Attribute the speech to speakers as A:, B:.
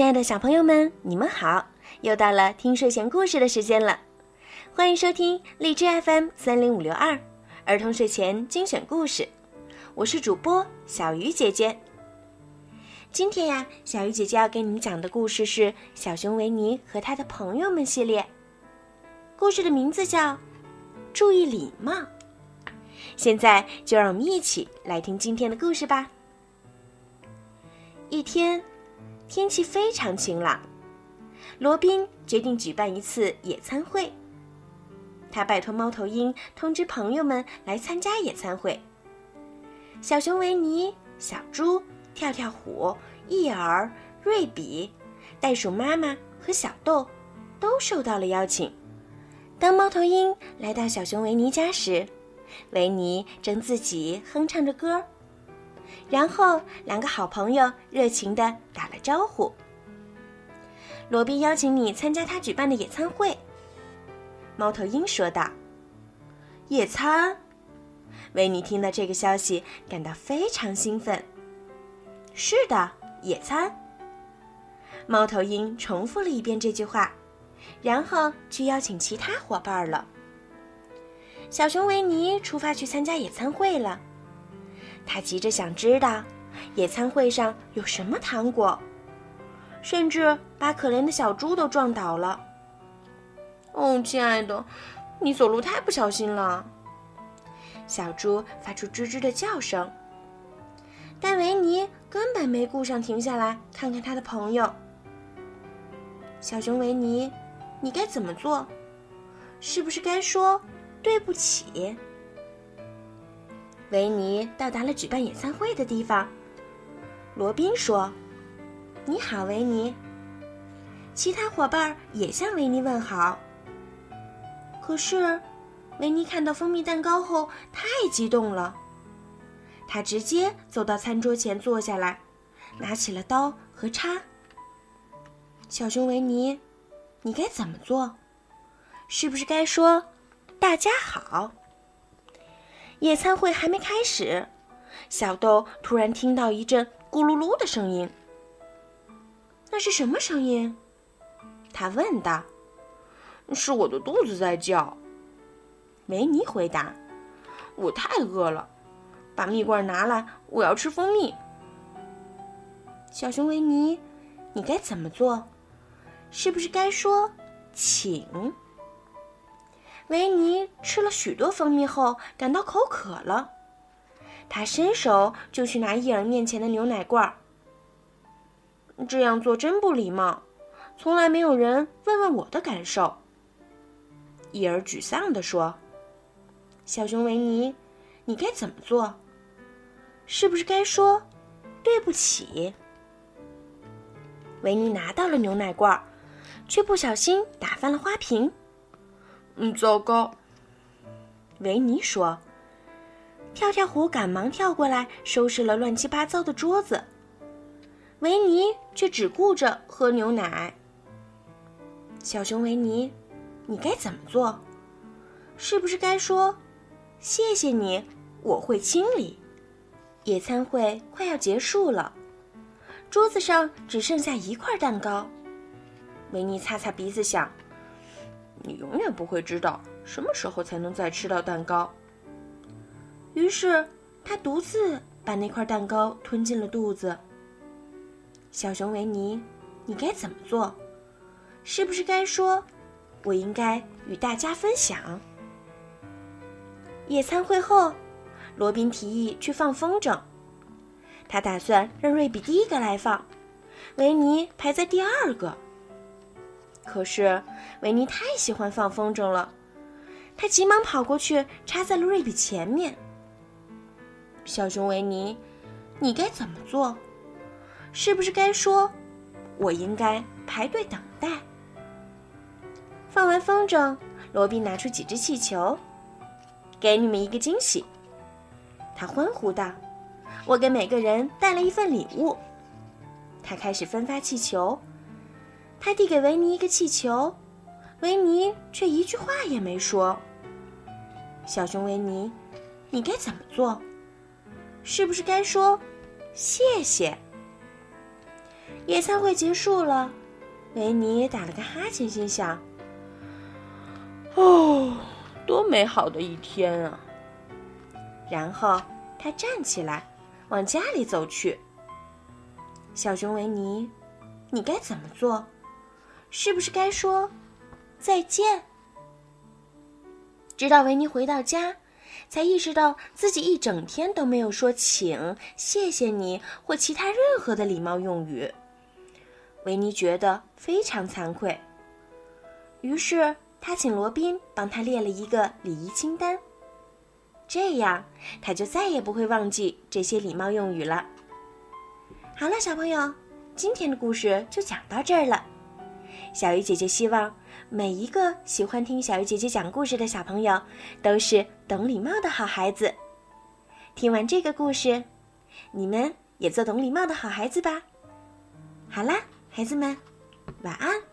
A: 亲爱的小朋友们，你们好！又到了听睡前故事的时间了，欢迎收听荔枝 FM 三零五六二儿童睡前精选故事，我是主播小鱼姐姐。今天呀，小鱼姐姐要给你们讲的故事是《小熊维尼和他的朋友们》系列，故事的名字叫《注意礼貌》。现在就让我们一起来听今天的故事吧。一天。天气非常晴朗，罗宾决定举办一次野餐会。他拜托猫头鹰通知朋友们来参加野餐会。小熊维尼、小猪、跳跳虎、伊尔、瑞比、袋鼠妈妈和小豆都受到了邀请。当猫头鹰来到小熊维尼家时，维尼正自己哼唱着歌。然后，两个好朋友热情地打了招呼。罗宾邀请你参加他举办的野餐会。猫头鹰说道：“野餐。”维尼听到这个消息，感到非常兴奋。“是的，野餐。”猫头鹰重复了一遍这句话，然后去邀请其他伙伴了。小熊维尼出发去参加野餐会了。他急着想知道，野餐会上有什么糖果，甚至把可怜的小猪都撞倒了。哦，亲爱的，你走路太不小心了。小猪发出吱吱的叫声。但维尼根本没顾上停下来看看他的朋友。小熊维尼，你该怎么做？是不是该说对不起？维尼到达了举办野餐会的地方。罗宾说：“你好，维尼。”其他伙伴也向维尼问好。可是，维尼看到蜂蜜蛋糕后太激动了，他直接走到餐桌前坐下来，拿起了刀和叉。小熊维尼，你该怎么做？是不是该说“大家好”？野餐会还没开始，小豆突然听到一阵咕噜噜的声音。那是什么声音？他问道。
B: 是我的肚子在叫。
A: 梅尼回答。
B: 我太饿了，把蜜罐拿来，我要吃蜂蜜。
A: 小熊维尼，你该怎么做？是不是该说请？维尼吃了许多蜂蜜后，感到口渴了。他伸手就去拿伊尔面前的牛奶罐。这样做真不礼貌，从来没有人问问我的感受。伊尔沮丧地说：“小熊维尼，你该怎么做？是不是该说对不起？”维尼拿到了牛奶罐，却不小心打翻了花瓶。
B: 嗯，糟糕。
A: 维尼说：“跳跳虎赶忙跳过来收拾了乱七八糟的桌子。”维尼却只顾着喝牛奶。小熊维尼，你该怎么做？是不是该说：“谢谢你，我会清理。”野餐会快要结束了，桌子上只剩下一块蛋糕。维尼擦擦鼻子想。
B: 你永远不会知道什么时候才能再吃到蛋糕。
A: 于是他独自把那块蛋糕吞进了肚子。小熊维尼，你该怎么做？是不是该说：“我应该与大家分享？”野餐会后，罗宾提议去放风筝。他打算让瑞比第一个来放，维尼排在第二个。可是，维尼太喜欢放风筝了，他急忙跑过去，插在了瑞比前面。小熊维尼，你该怎么做？是不是该说：“我应该排队等待？”放完风筝，罗宾拿出几只气球，给你们一个惊喜。他欢呼道：“我给每个人带了一份礼物。”他开始分发气球。他递给维尼一个气球，维尼却一句话也没说。小熊维尼，你该怎么做？是不是该说谢谢？野餐会结束了，维尼打了个哈欠，心想：“
B: 哦，多美好的一天啊！”
A: 然后他站起来，往家里走去。小熊维尼，你该怎么做？是不是该说再见？直到维尼回到家，才意识到自己一整天都没有说“请”“谢谢你”或其他任何的礼貌用语。维尼觉得非常惭愧，于是他请罗宾帮他列了一个礼仪清单，这样他就再也不会忘记这些礼貌用语了。好了，小朋友，今天的故事就讲到这儿了。小鱼姐姐希望每一个喜欢听小鱼姐姐讲故事的小朋友都是懂礼貌的好孩子。听完这个故事，你们也做懂礼貌的好孩子吧。好啦，孩子们，晚安。